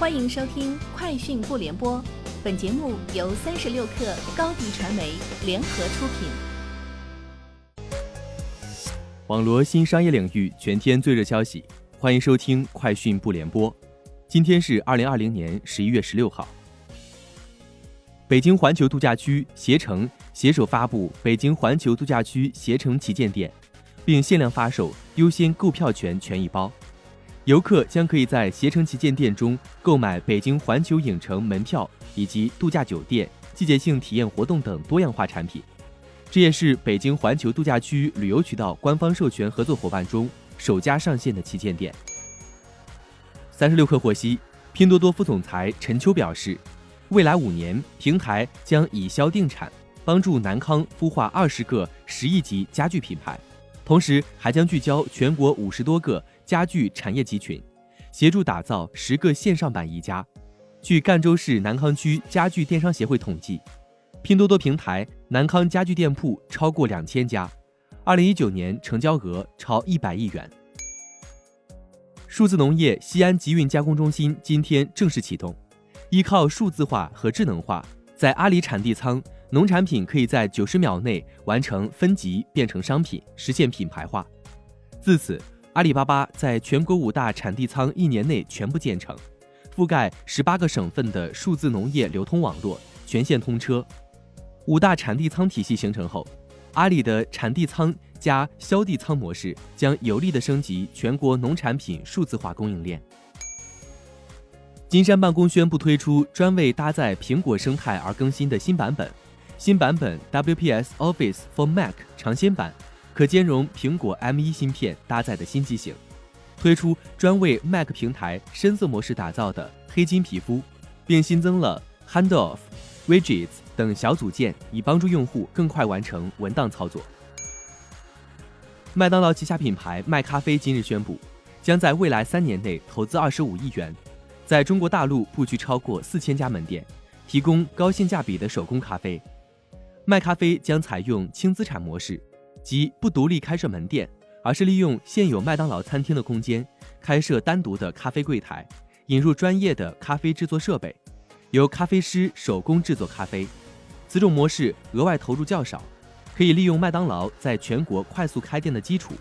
欢迎收听《快讯不联播》，本节目由三十六克高低传媒联合出品。网罗新商业领域全天最热消息，欢迎收听《快讯不联播》。今天是二零二零年十一月十六号。北京环球度假区携程携手发布北京环球度假区携程旗舰店，并限量发售优先购票权权益包。游客将可以在携程旗舰店中购买北京环球影城门票以及度假酒店、季节性体验活动等多样化产品。这也是北京环球度假区旅游渠道官方授权合作伙伴中首家上线的旗舰店。三十六氪获悉，拼多多副总裁陈秋表示，未来五年平台将以销定产，帮助南康孵化二十个十亿级家具品牌，同时还将聚焦全国五十多个。家具产业集群，协助打造十个线上版宜家。据赣州市南康区家具电商协会统计，拼多多平台南康家具店铺超过两千家，二零一九年成交额超一百亿元。数字农业西安集运加工中心今天正式启动，依靠数字化和智能化，在阿里产地仓，农产品可以在九十秒内完成分级变成商品，实现品牌化。自此。阿里巴巴在全国五大产地仓一年内全部建成，覆盖十八个省份的数字农业流通网络全线通车。五大产地仓体系形成后，阿里的产地仓加销地仓模式将有力的升级全国农产品数字化供应链。金山办公宣布推出专为搭载苹果生态而更新的新版本，新版本 WPS Office for Mac 长鲜版。可兼容苹果 M1 芯片搭载的新机型，推出专为 Mac 平台深色模式打造的黑金皮肤，并新增了 Handoff、Widgets 等小组件，以帮助用户更快完成文档操作。麦当劳旗下品牌麦咖啡今日宣布，将在未来三年内投资二十五亿元，在中国大陆布局超过四千家门店，提供高性价比的手工咖啡。麦咖啡将采用轻资产模式。即不独立开设门店，而是利用现有麦当劳餐厅的空间，开设单独的咖啡柜台，引入专业的咖啡制作设备，由咖啡师手工制作咖啡。此种模式额外投入较少，可以利用麦当劳在全国快速开店的基础，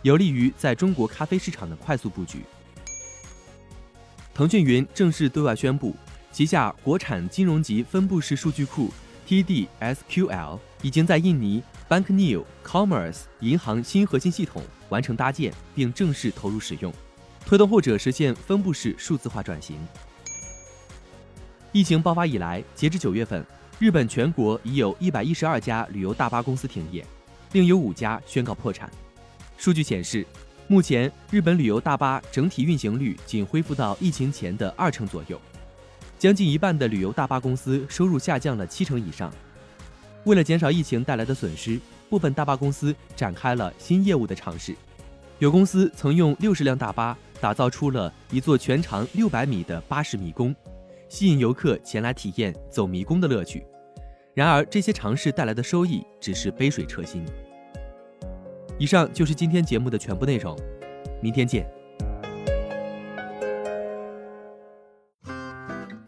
有利于在中国咖啡市场的快速布局。腾讯云正式对外宣布，旗下国产金融级分布式数据库 TDSQL 已经在印尼。BankNew Commerce 银行新核心系统完成搭建并正式投入使用，推动后者实现分布式数字化转型。疫情爆发以来，截至九月份，日本全国已有一百一十二家旅游大巴公司停业，另有五家宣告破产。数据显示，目前日本旅游大巴整体运行率仅恢复到疫情前的二成左右，将近一半的旅游大巴公司收入下降了七成以上。为了减少疫情带来的损失，部分大巴公司展开了新业务的尝试。有公司曾用六十辆大巴打造出了一座全长六百米的巴士迷宫，吸引游客前来体验走迷宫的乐趣。然而，这些尝试带来的收益只是杯水车薪。以上就是今天节目的全部内容，明天见。